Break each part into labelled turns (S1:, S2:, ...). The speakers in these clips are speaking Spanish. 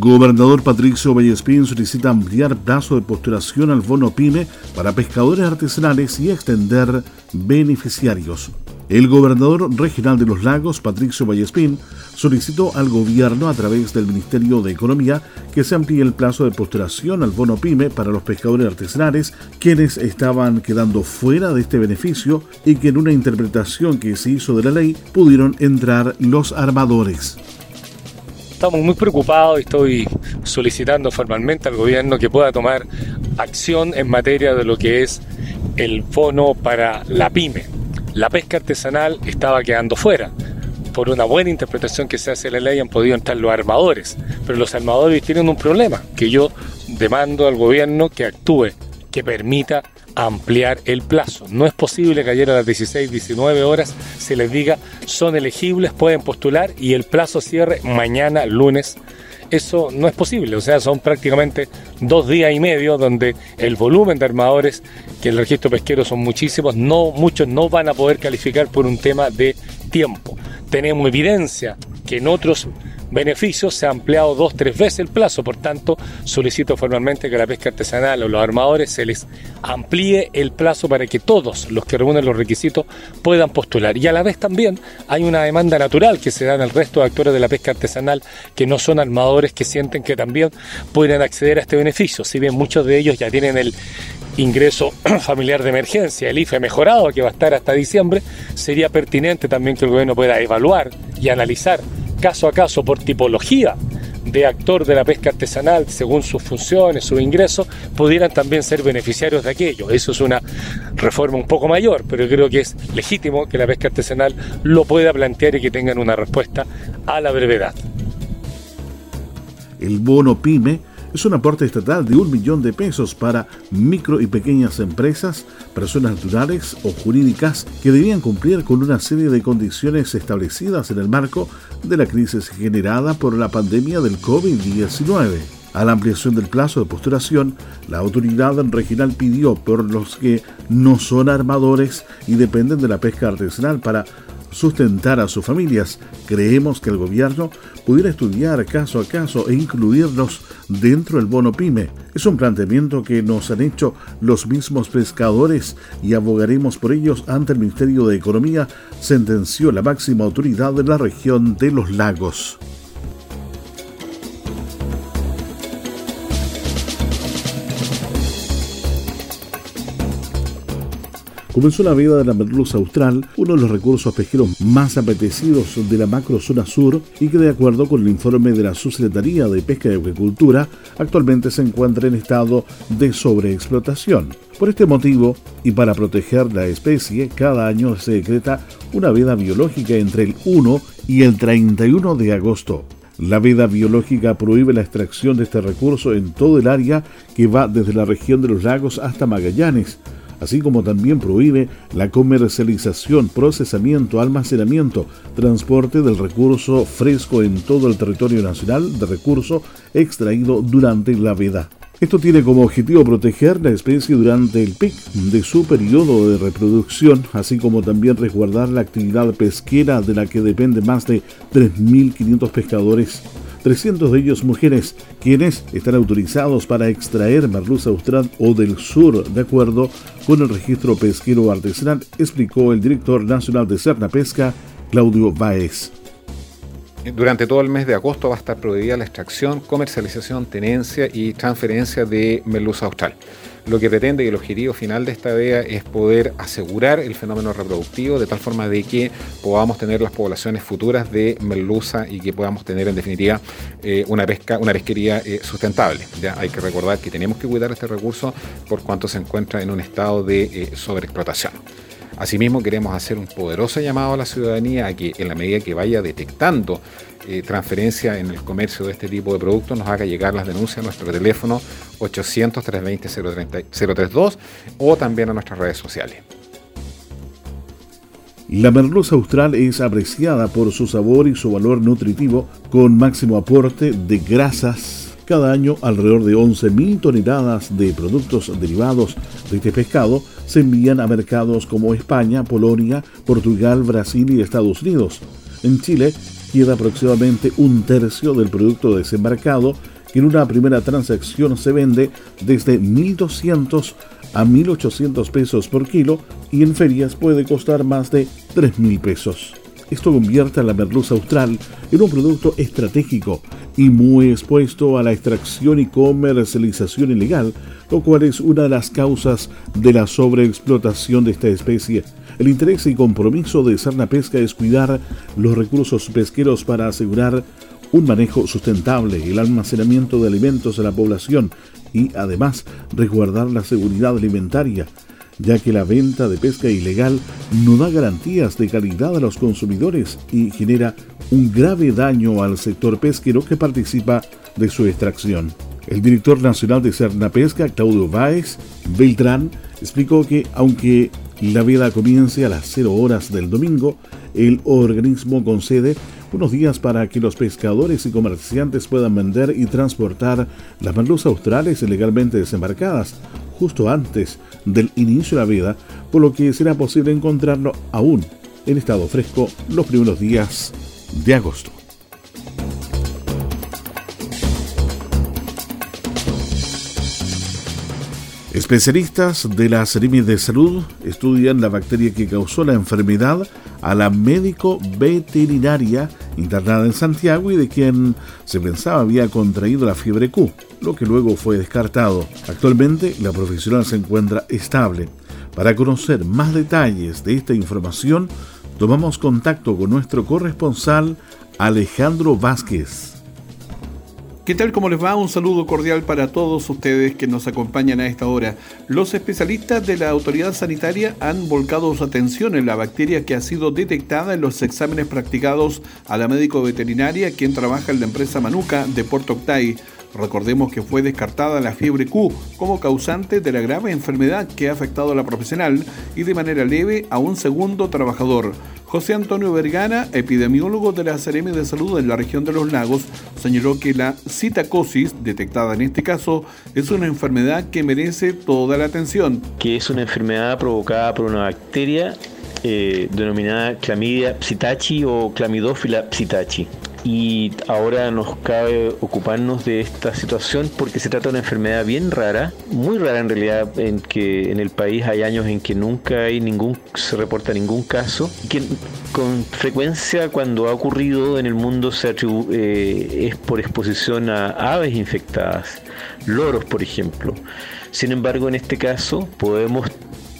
S1: Gobernador Patricio Vallespín solicita ampliar plazo de postulación al bono PYME para pescadores artesanales y extender beneficiarios. El gobernador regional de los lagos, Patricio Vallespín, solicitó al gobierno a través del Ministerio de Economía que se amplíe el plazo de postulación al bono PYME para los pescadores artesanales, quienes estaban quedando fuera de este beneficio y que en una interpretación que se hizo de la ley pudieron entrar los armadores
S2: estamos muy preocupados y estoy solicitando formalmente al gobierno que pueda tomar acción en materia de lo que es el bono para la pyme. La pesca artesanal estaba quedando fuera. Por una buena interpretación que se hace de la ley han podido entrar los armadores, pero los armadores tienen un problema, que yo demando al gobierno que actúe, que permita ampliar el plazo. No es posible que ayer a las 16, 19 horas se les diga son elegibles, pueden postular y el plazo cierre mañana, lunes. Eso no es posible, o sea, son prácticamente dos días y medio donde el volumen de armadores que el registro pesquero son muchísimos, no, muchos no van a poder calificar por un tema de tiempo. Tenemos evidencia que en otros beneficios se ha ampliado dos, tres veces el plazo. Por tanto, solicito formalmente que la pesca artesanal o los armadores se les amplíe el plazo para que todos los que reúnen los requisitos puedan postular. Y a la vez también hay una demanda natural que se da en el resto de actores de la pesca artesanal que no son armadores que sienten que también pueden acceder a este beneficio. Si bien muchos de ellos ya tienen el ingreso familiar de emergencia, el IFE mejorado que va a estar hasta diciembre, sería pertinente también que el gobierno pueda evaluar y analizar caso a caso por tipología de actor de la pesca artesanal, según sus funciones, sus ingresos, pudieran también ser beneficiarios de aquello. Eso es una reforma un poco mayor, pero creo que es legítimo que la pesca artesanal lo pueda plantear y que tengan una respuesta a la brevedad.
S1: El bono PYME es un aporte estatal de un millón de pesos para micro y pequeñas empresas, personas naturales o jurídicas que debían cumplir con una serie de condiciones establecidas en el marco de la crisis generada por la pandemia del COVID-19. A la ampliación del plazo de postulación, la autoridad regional pidió por los que no son armadores y dependen de la pesca artesanal para sustentar a sus familias. Creemos que el gobierno pudiera estudiar caso a caso e incluirlos dentro del bono pyme. Es un planteamiento que nos han hecho los mismos pescadores y abogaremos por ellos ante el Ministerio de Economía, sentenció la máxima autoridad de la región de los lagos. Comenzó la vida de la merluza austral, uno de los recursos pesqueros más apetecidos de la macrozona sur y que de acuerdo con el informe de la Subsecretaría de Pesca y Agricultura, actualmente se encuentra en estado de sobreexplotación. Por este motivo, y para proteger la especie, cada año se decreta una veda biológica entre el 1 y el 31 de agosto. La veda biológica prohíbe la extracción de este recurso en todo el área que va desde la región de los lagos hasta Magallanes, así como también prohíbe la comercialización, procesamiento, almacenamiento, transporte del recurso fresco en todo el territorio nacional de recurso extraído durante la veda. Esto tiene como objetivo proteger la especie durante el pic de su periodo de reproducción, así como también resguardar la actividad pesquera de la que depende más de 3.500 pescadores 300 de ellos mujeres, quienes están autorizados para extraer merluza austral o del sur, de acuerdo con el registro pesquero artesanal, explicó el director nacional de Cerna Pesca, Claudio Baez.
S3: Durante todo el mes de agosto va a estar prohibida la extracción, comercialización, tenencia y transferencia de merluza austral. Lo que pretende y el objetivo final de esta vea es poder asegurar el fenómeno reproductivo de tal forma de que podamos tener las poblaciones futuras de merluza y que podamos tener en definitiva eh, una pesca, una pesquería eh, sustentable. Ya hay que recordar que tenemos que cuidar este recurso por cuanto se encuentra en un estado de eh, sobreexplotación. Asimismo, queremos hacer un poderoso llamado a la ciudadanía a que en la medida que vaya detectando eh, transferencia en el comercio de este tipo de productos, nos haga llegar las denuncias a nuestro teléfono 800-320-032 o también a nuestras redes sociales.
S1: La merluza austral es apreciada por su sabor y su valor nutritivo con máximo aporte de grasas cada año, alrededor de 11.000 toneladas de productos derivados de este pescado se envían a mercados como España, Polonia, Portugal, Brasil y Estados Unidos. En Chile queda aproximadamente un tercio del producto desembarcado que en una primera transacción se vende desde 1.200 a 1.800 pesos por kilo y en ferias puede costar más de 3.000 pesos. Esto convierte a la merluza austral en un producto estratégico y muy expuesto a la extracción y comercialización ilegal, lo cual es una de las causas de la sobreexplotación de esta especie. El interés y compromiso de Sarna Pesca es cuidar los recursos pesqueros para asegurar un manejo sustentable, el almacenamiento de alimentos a la población y además resguardar la seguridad alimentaria ya que la venta de pesca ilegal no da garantías de calidad a los consumidores y genera un grave daño al sector pesquero que participa de su extracción. El director nacional de Cerna Pesca, Claudio Báez Beltrán, explicó que aunque la veda comience a las 0 horas del domingo, el organismo concede unos días para que los pescadores y comerciantes puedan vender y transportar las merluzas australes ilegalmente desembarcadas justo antes del inicio de la veda, por lo que será posible encontrarlo aún en estado fresco los primeros días de agosto. Especialistas de la Seremi de Salud estudian la bacteria que causó la enfermedad a la médico veterinaria internada en Santiago y de quien se pensaba había contraído la fiebre Q, lo que luego fue descartado. Actualmente la profesional se encuentra estable. Para conocer más detalles de esta información, tomamos contacto con nuestro corresponsal Alejandro Vázquez.
S4: ¿Qué tal? ¿Cómo les va? Un saludo cordial para todos ustedes que nos acompañan a esta hora. Los especialistas de la autoridad sanitaria han volcado su atención en la bacteria que ha sido detectada en los exámenes practicados a la médico veterinaria quien trabaja en la empresa Manuca de Puerto Octay. Recordemos que fue descartada la fiebre Q como causante de la grave enfermedad que ha afectado a la profesional y de manera leve a un segundo trabajador. José Antonio Vergara, epidemiólogo de la Seremi de Salud en la región de los lagos, señaló que la citacosis, detectada en este caso, es una enfermedad que merece toda la atención.
S5: Que es una enfermedad provocada por una bacteria eh, denominada Clamidia psittaci o Clamidófila psittaci y ahora nos cabe ocuparnos de esta situación porque se trata de una enfermedad bien rara, muy rara en realidad, en que en el país hay años en que nunca hay ningún, se reporta ningún caso, que con frecuencia cuando ha ocurrido en el mundo se eh, es por exposición a aves infectadas, loros por ejemplo. Sin embargo, en este caso podemos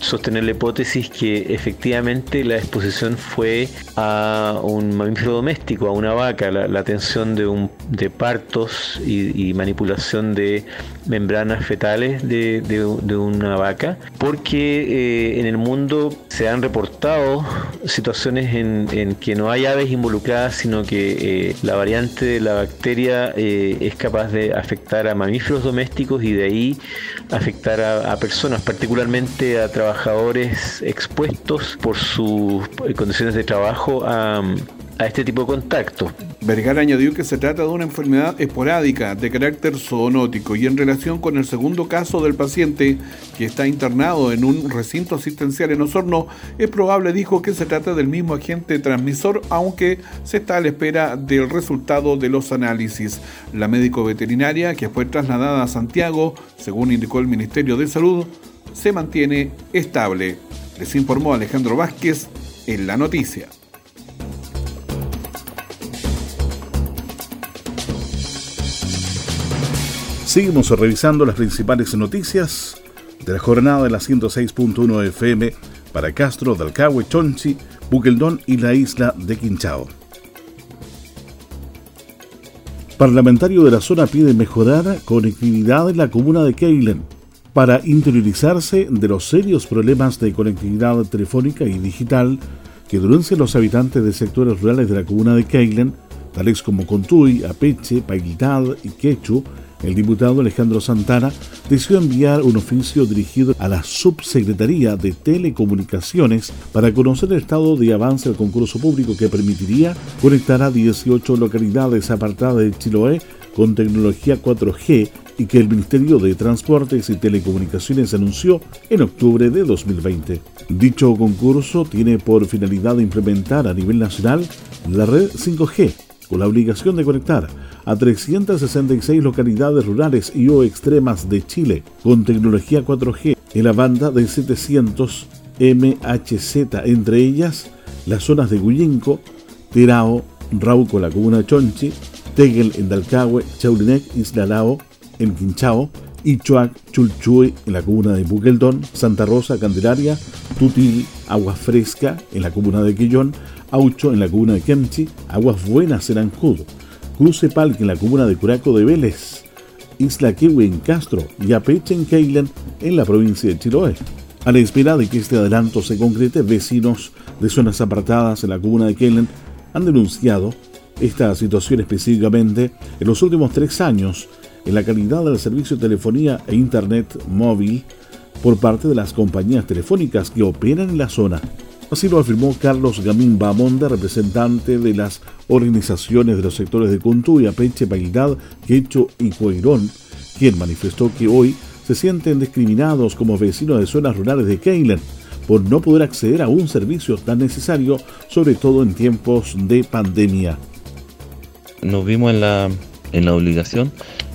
S5: sostener la hipótesis que efectivamente la exposición fue a un mamífero doméstico, a una vaca, la, atención de, un, de partos y, manipulación de membranas fetales de, una vaca, porque eh, en el mundo se han reportado situaciones en, que no hay aves involucradas, sino que eh, la variante de la bacteria eh, es capaz de afectar a mamíferos domésticos y de ahí afectar a, a personas, particularmente a trabajadores expuestos por sus condiciones de trabajo a, a este tipo de contacto.
S4: Vergara añadió que se trata de una enfermedad esporádica de carácter zoonótico y en relación con el segundo caso del paciente que está internado en un recinto asistencial en Osorno, es probable, dijo, que se trata del mismo agente transmisor, aunque se está a la espera del resultado de los análisis. La médico veterinaria, que fue trasladada a Santiago, según indicó el Ministerio de Salud, se mantiene estable. Les informó Alejandro Vázquez en la noticia.
S1: Seguimos revisando las principales noticias de la jornada de la 106.1 FM para Castro, Dalcahue, Chonchi, Buqueldón y la isla de Quinchao. Parlamentario de la zona pide mejorar conectividad en la comuna de Keilen para interiorizarse de los serios problemas de conectividad telefónica y digital que denuncian los habitantes de sectores rurales de la comuna de Keilen, tales como Contuy, Apeche, Pailitad y Quechu, el diputado Alejandro Santana decidió enviar un oficio dirigido a la Subsecretaría de Telecomunicaciones para conocer el estado de avance del concurso público que permitiría conectar a 18 localidades apartadas de Chiloé con tecnología 4G y que el Ministerio de Transportes y Telecomunicaciones anunció en octubre de 2020. Dicho concurso tiene por finalidad implementar a nivel nacional la red 5G con la obligación de conectar a 366 localidades rurales y o extremas de Chile con tecnología 4G en la banda de 700 MHZ, entre ellas las zonas de Guyinco, Terao, Rauco, la comuna Chonchi, Tegel en Dalcahue, Chaulinec, Isla Lao, en Quinchao, Ichuac, Chulchuy en la comuna de Buqueldón, Santa Rosa, Candelaria, Tutil, Agua Fresca en la comuna de Quillón, Aucho en la comuna de Kemchi, Aguas Buenas en Ancudo, Cruce Palque en la comuna de Curaco de Vélez, Isla Kiwi en Castro y Apeche en Keilen en la provincia de Chiloé. A la espera de que este adelanto se concrete, vecinos de zonas apartadas en la comuna de Keilen han denunciado esta situación específicamente en los últimos tres años en la calidad del servicio de telefonía e internet móvil por parte de las compañías telefónicas que operan en la zona. Así lo afirmó Carlos Gamín Bamonde, representante de las organizaciones de los sectores de Contuya, Peche, Pailidad, Quecho y Coirón, quien manifestó que hoy se sienten discriminados como vecinos de zonas rurales de Keilen por no poder acceder a un servicio tan necesario, sobre todo en tiempos de pandemia.
S6: Nos vimos en la, en la obligación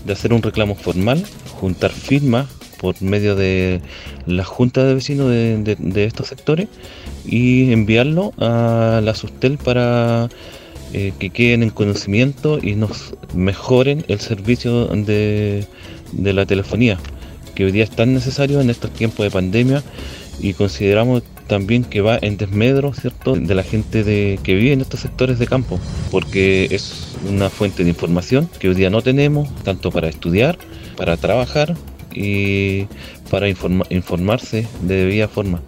S6: de hacer un reclamo formal, juntar firmas por medio de la junta de vecinos de, estos sectores y enviarlo a la Sustel para eh, que queden en conocimiento y nos mejoren el servicio de, de la telefonía, que hoy día es tan necesario en estos tiempos de pandemia y consideramos también que va en desmedro ¿cierto? de la gente de, que vive en estos sectores de campo, porque es una fuente de información que hoy día no tenemos, tanto para estudiar, para trabajar y para informarse de debida forma.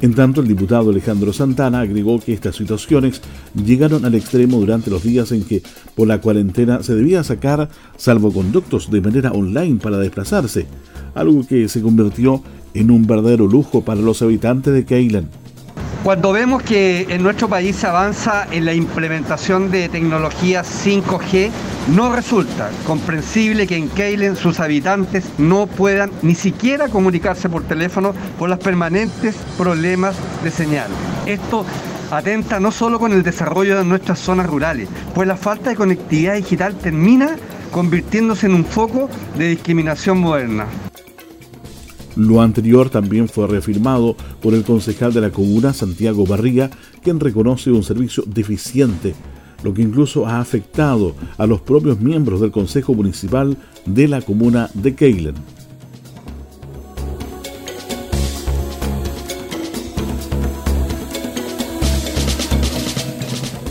S1: En tanto, el diputado Alejandro Santana agregó que estas situaciones llegaron al extremo durante los días en que por la cuarentena se debía sacar salvoconductos de manera online para desplazarse, algo que se convirtió en un verdadero lujo para los habitantes de Keilan.
S7: Cuando vemos que en nuestro país se avanza en la implementación de tecnología 5G, no resulta comprensible que en Keilen sus habitantes no puedan ni siquiera comunicarse por teléfono por los permanentes problemas de señal. Esto atenta no solo con el desarrollo de nuestras zonas rurales, pues la falta de conectividad digital termina convirtiéndose en un foco de discriminación moderna.
S1: Lo anterior también fue reafirmado por el concejal de la comuna, Santiago Barriga, quien reconoce un servicio deficiente, lo que incluso ha afectado a los propios miembros del Consejo Municipal de la comuna de Keilen.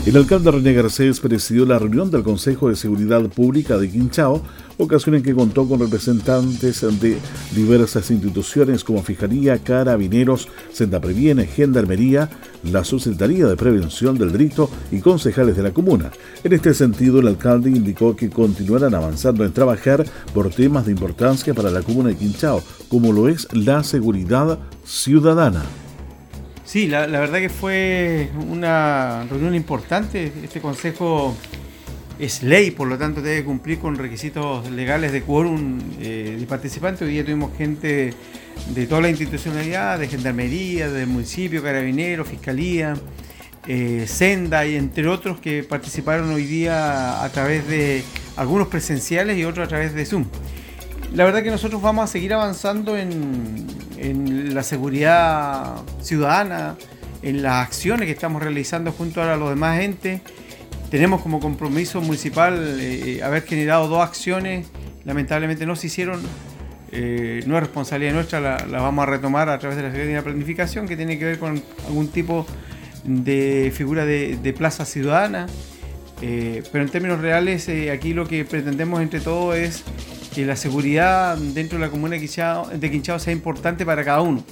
S1: El alcalde René Garcés presidió la reunión del Consejo de Seguridad Pública de Quinchao ocasión en que contó con representantes de diversas instituciones como Fiscalía, Carabineros, Senda Previene, Gendarmería, la Subsecretaría de Prevención del Delito y concejales de la comuna. En este sentido, el alcalde indicó que continuarán avanzando en trabajar por temas de importancia para la comuna de Quinchao, como lo es la seguridad ciudadana.
S8: Sí, la, verdad que fue una reunión importante. Este consejo es ley, por lo tanto debe cumplir con requisitos legales de quórum eh, de participantes. Hoy día tuvimos gente de toda la institucionalidad, de Gendarmería, del municipio, Carabineros, Fiscalía, eh, Senda y entre otros que participaron hoy día a través de algunos presenciales y otros a través de Zoom. La verdad que nosotros vamos a seguir avanzando en, en la seguridad ciudadana, en las acciones que estamos realizando junto a los demás entes. Tenemos como compromiso municipal eh, haber generado dos acciones, lamentablemente no se hicieron, no es responsabilidad nuestra, la, vamos a retomar a través de la Secretaría de Planificación, que tiene que ver con algún tipo de figura de plaza ciudadana. pero en términos reales, aquí lo que pretendemos entre todos es que la seguridad dentro de la comuna de Quinchao, sea importante para cada uno.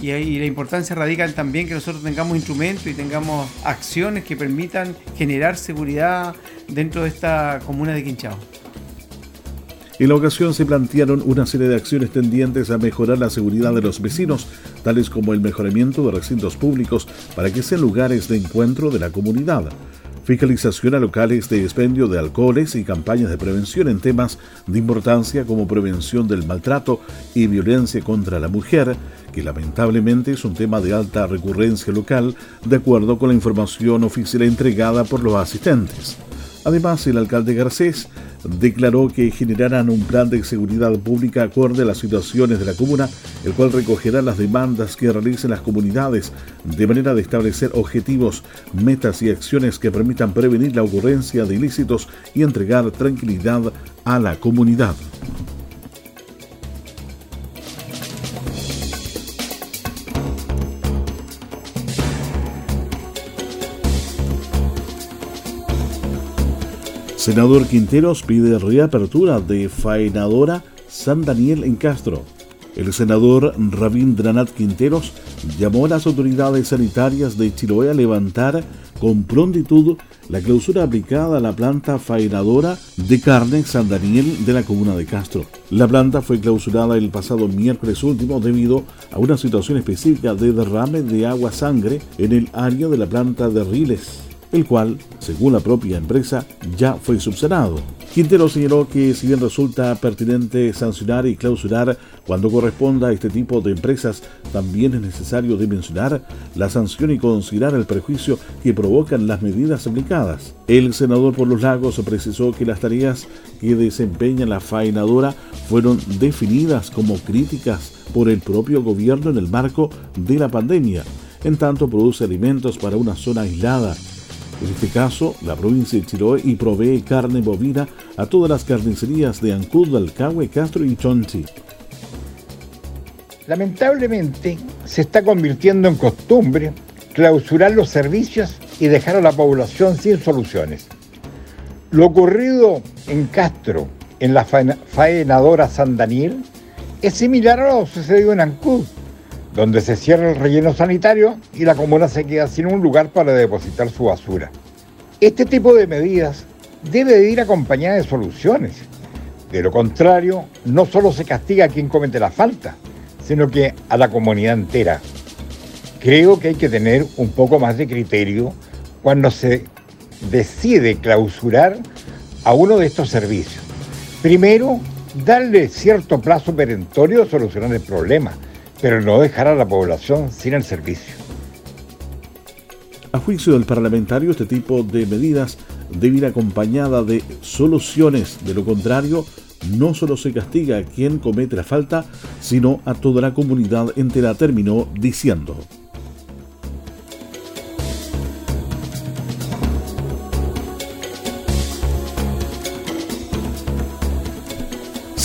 S8: Y, ahí la importancia radica en también que nosotros tengamos instrumentos y tengamos acciones que permitan generar seguridad dentro de esta comuna de Quinchao.
S1: En la ocasión se plantearon una serie de acciones tendientes a mejorar la seguridad de los vecinos, tales como el mejoramiento de recintos públicos para que sean lugares de encuentro de la comunidad, fiscalización a locales de expendio de alcoholes y campañas de prevención en temas de importancia como prevención del maltrato y violencia contra la mujer, que lamentablemente es un tema de alta recurrencia local, de acuerdo con la información oficial entregada por los asistentes. Además, el alcalde Garcés declaró que generarán un plan de seguridad pública acorde a las situaciones de la comuna, el cual recogerá las demandas que realicen las comunidades, de manera de establecer objetivos, metas y acciones que permitan prevenir la ocurrencia de ilícitos y entregar tranquilidad a la comunidad. Senador Quinteros pide reapertura de faenadora San Daniel en Castro. El senador Rabindranath Quinteros llamó a las autoridades sanitarias de Chiloé a levantar con prontitud la clausura aplicada a la planta faenadora de carne San Daniel de la comuna de Castro. La planta fue clausurada el pasado miércoles último debido a una situación específica de derrame de agua sangre en el área de la planta de Riles el cual, según la propia empresa, ya fue subsanado. Quintero señaló que si bien resulta pertinente sancionar y clausurar cuando corresponda a este tipo de empresas, también es necesario dimensionar la sanción y considerar el perjuicio que provocan las medidas aplicadas. El senador por los lagos precisó que las tareas que desempeña la faenadora fueron definidas como críticas por el propio gobierno en el marco de la pandemia, en tanto produce alimentos para una zona aislada en este caso, la provincia de Chiloé y provee carne bovina a todas las carnicerías de Ancud, Alcagüe, Castro y Chonchi.
S9: Lamentablemente, se está convirtiendo en costumbre clausurar los servicios y dejar a la población sin soluciones. Lo ocurrido en Castro, en la faenadora San Daniel, es similar a lo sucedido en Ancud, donde se cierra el relleno sanitario y la comuna se queda sin un lugar para depositar su basura. Este tipo de medidas debe de ir acompañada de soluciones. De lo contrario, no solo se castiga a quien comete la falta, sino que a la comunidad entera. Creo que hay que tener un poco más de criterio cuando se decide clausurar a uno de estos servicios. Primero, darle cierto plazo perentorio a solucionar el problema pero no dejar a la población sin el servicio.
S1: A juicio del parlamentario, este tipo de medidas debe ir acompañada de soluciones, de lo contrario, no solo se castiga a quien comete la falta, sino a toda la comunidad entera, terminó diciendo.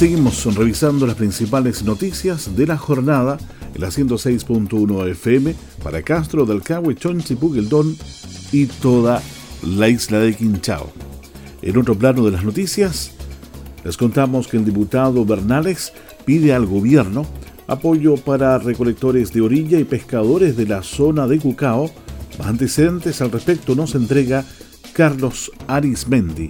S1: Seguimos revisando las principales noticias de la jornada en la 106.1 FM para Castro del Cahue, Chonchi, Pugeldón y toda la isla de Quinchao. En otro plano de las noticias, les contamos que el diputado Bernales pide al gobierno apoyo para recolectores de orilla y pescadores de la zona de Cucao. Más antecedentes al respecto nos entrega Carlos Arismendi.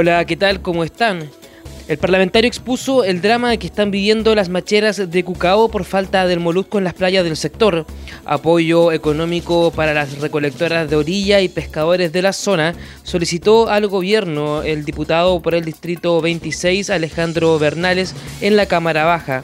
S10: Hola, ¿qué tal? ¿Cómo están? El parlamentario expuso el drama que están viviendo las macheras de Cucao por falta del molusco en las playas del sector, apoyo económico para las recolectoras de orilla y pescadores de la zona, solicitó al gobierno el diputado por el Distrito 26 Alejandro Bernales en la Cámara Baja.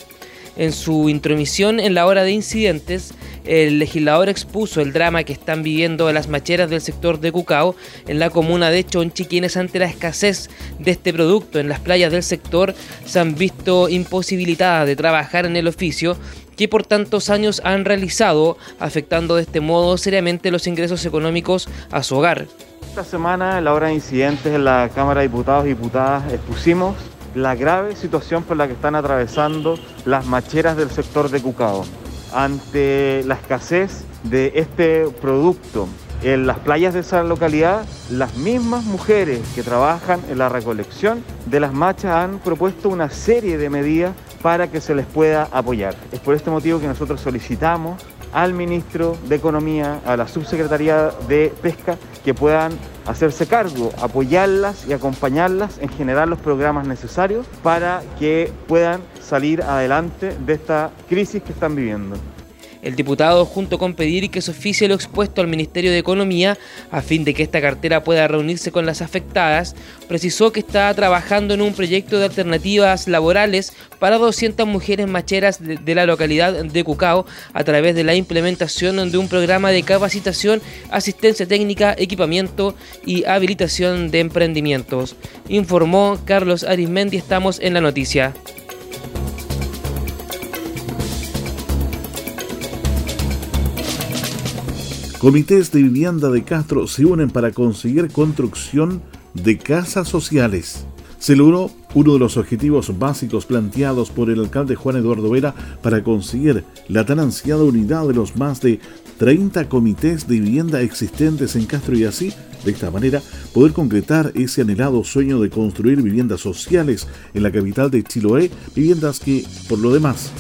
S10: En su intromisión en la hora de incidentes, el legislador expuso el drama que están viviendo las macheras del sector de Cucao en la comuna de Chonchi, quienes ante la escasez de este producto en las playas del sector se han visto imposibilitadas de trabajar en el oficio que por tantos años han realizado, afectando de este modo seriamente los ingresos económicos a su hogar.
S11: Esta semana, en la hora de incidentes en la Cámara de Diputados y Diputadas, expusimos la grave situación por la que están atravesando las macheras del sector de Cucao. Ante la escasez de este producto en las playas de esa localidad, las mismas mujeres que trabajan en la recolección de las machas han propuesto una serie de medidas para que se les pueda apoyar. Es por este motivo que nosotros solicitamos al ministro de Economía, a la subsecretaría de Pesca, que puedan hacerse cargo, apoyarlas y acompañarlas en generar los programas necesarios para que puedan salir adelante de esta crisis que están viviendo.
S10: El diputado, junto con pedir que se oficie lo expuesto al Ministerio de Economía a fin de que esta cartera pueda reunirse con las afectadas, precisó que está trabajando en un proyecto de alternativas laborales para 200 mujeres macheras de, la localidad de Cucao a través de la implementación de un programa de capacitación, asistencia técnica, equipamiento y habilitación de emprendimientos. Informó Carlos Arismendi, estamos en la noticia.
S1: Comités de vivienda de Castro se unen para conseguir construcción de casas sociales. Se logró uno de los objetivos básicos planteados por el alcalde Juan Eduardo Vera para conseguir la tan ansiada unidad de los más de 30 comités de vivienda existentes en Castro y así, de esta manera, poder concretar ese anhelado sueño de construir viviendas sociales en la capital de Chiloé, viviendas que, por lo demás,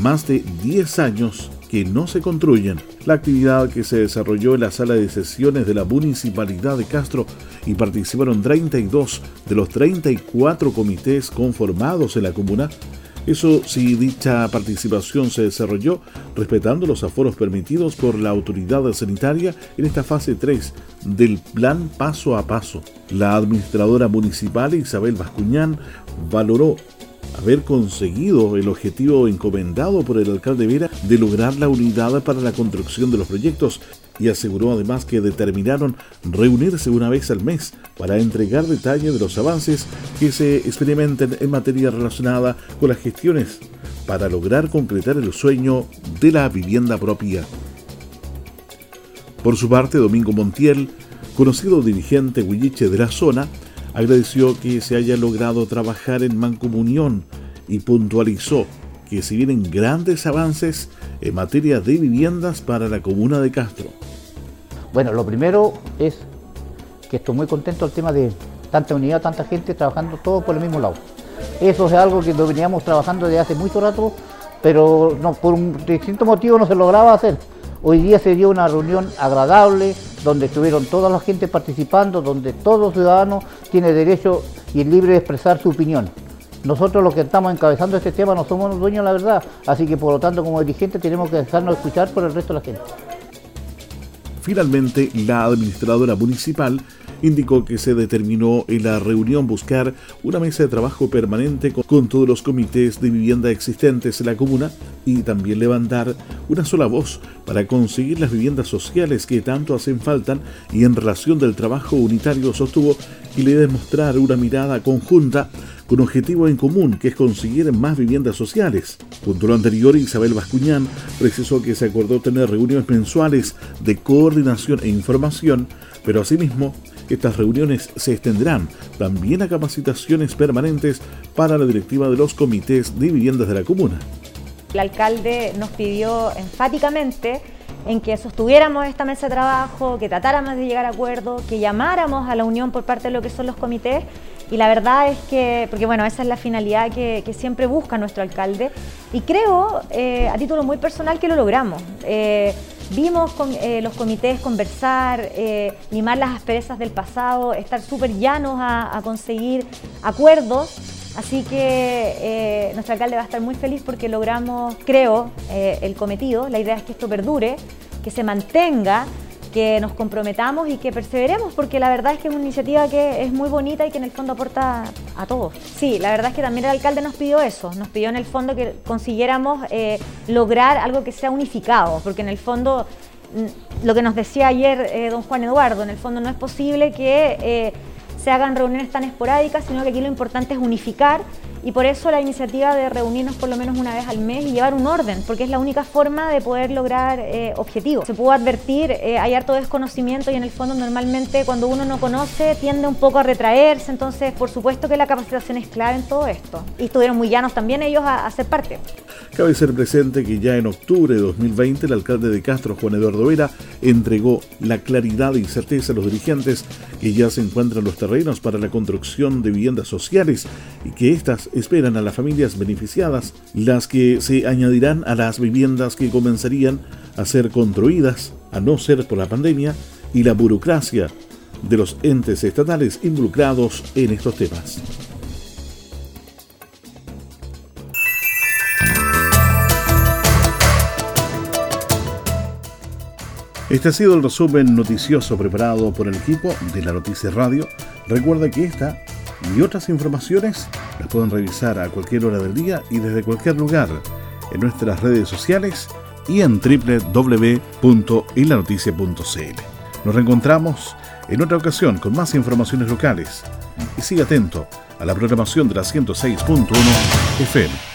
S1: más de 10 años que no se construyen. La actividad que se desarrolló en la sala de sesiones de la Municipalidad de Castro y participaron 32 de los 34 comités conformados en la comuna. Eso si dicha participación se desarrolló respetando los aforos permitidos por la autoridad sanitaria en esta fase 3 del plan paso a paso. La administradora municipal Isabel Bascuñán valoró haber conseguido el objetivo encomendado por el alcalde Vera de lograr la unidad para la construcción de los proyectos y aseguró además que determinaron reunirse una vez al mes para entregar detalles de los avances que se experimenten en materia relacionada con las gestiones para lograr concretar el sueño de la vivienda propia. Por su parte, Domingo Montiel, conocido dirigente huilliche de la zona, agradeció que se haya logrado trabajar en mancomunión y puntualizó que se vienen grandes avances en materia de viviendas para la comuna de Castro.
S12: Bueno, lo primero es que estoy muy contento del tema de tanta unidad, tanta gente trabajando todo por el mismo lado. Eso es algo que veníamos trabajando desde hace mucho rato, pero no, por un distinto motivo no se lograba hacer. Hoy día se dio una reunión agradable, donde estuvieron toda la gente participando, donde todo ciudadano tiene derecho y libre de expresar su opinión. Nosotros los que estamos encabezando este tema no somos dueños de la verdad, así que por lo tanto como dirigentes tenemos que dejarnos escuchar por el resto de la gente.
S1: Finalmente, la administradora municipal indicó que se determinó en la reunión buscar una mesa de trabajo permanente con, todos los comités de vivienda existentes en la comuna y también levantar una sola voz para conseguir las viviendas sociales que tanto hacen falta y en relación del trabajo unitario sostuvo y le demostrar una mirada conjunta con objetivo en común, que es conseguir más viviendas sociales. Junto lo anterior, Isabel Bascuñán precisó que se acordó tener reuniones mensuales de coordinación e información, pero asimismo estas reuniones se extenderán también a capacitaciones permanentes para la directiva de los comités de viviendas de la comuna.
S13: El alcalde nos pidió enfáticamente en que sostuviéramos esta mesa de trabajo, que tratáramos de llegar a acuerdos, que llamáramos a la unión por parte de lo que son los comités. Y la verdad es que, porque bueno, esa es la finalidad que, siempre busca nuestro alcalde. Y creo, eh, a título muy personal, que lo logramos. Eh, Vimos con, eh, los comités conversar, eh, limar las asperezas del pasado, estar súper llanos a, conseguir acuerdos. Así que eh, nuestro alcalde va a estar muy feliz porque logramos, creo, el cometido. La idea es que esto perdure, que se mantenga que nos comprometamos y que perseveremos, porque la verdad es que es una iniciativa que es muy bonita y que en el fondo aporta a todos. Sí, la verdad es que también el alcalde nos pidió eso, nos pidió en el fondo que consiguiéramos eh, lograr algo que sea unificado, porque en el fondo mm, lo que nos decía ayer eh, don Juan Eduardo, en el fondo no es posible que eh, se hagan reuniones tan esporádicas, sino que aquí lo importante es unificar y por eso la iniciativa de reunirnos por lo menos una vez al mes y llevar un orden, porque es la única forma de poder lograr eh, objetivos. Se pudo advertir, eh, hay harto desconocimiento y en el fondo normalmente cuando uno no conoce tiende un poco a retraerse, entonces por supuesto que la capacitación es clave en todo esto. Y estuvieron muy llanos también ellos a, a ser parte.
S1: Cabe ser presente que ya en octubre de 2020 el alcalde de Castro, Juan Eduardo Vera, entregó la claridad y certeza a los dirigentes que ya se encuentran los terrenos para la construcción de viviendas sociales y que éstas esperan a las familias beneficiadas, las que se añadirán a las viviendas que comenzarían a ser construidas, a no ser por la pandemia y la burocracia de los entes estatales involucrados en estos temas. Este ha sido el resumen noticioso preparado por el equipo de la Noticia Radio. Recuerda que esta y otras informaciones las pueden revisar a cualquier hora del día y desde cualquier lugar en nuestras redes sociales y en www.ilanoticia.cl. Nos reencontramos en otra ocasión con más informaciones locales y siga atento a la programación de la 106.1 FM.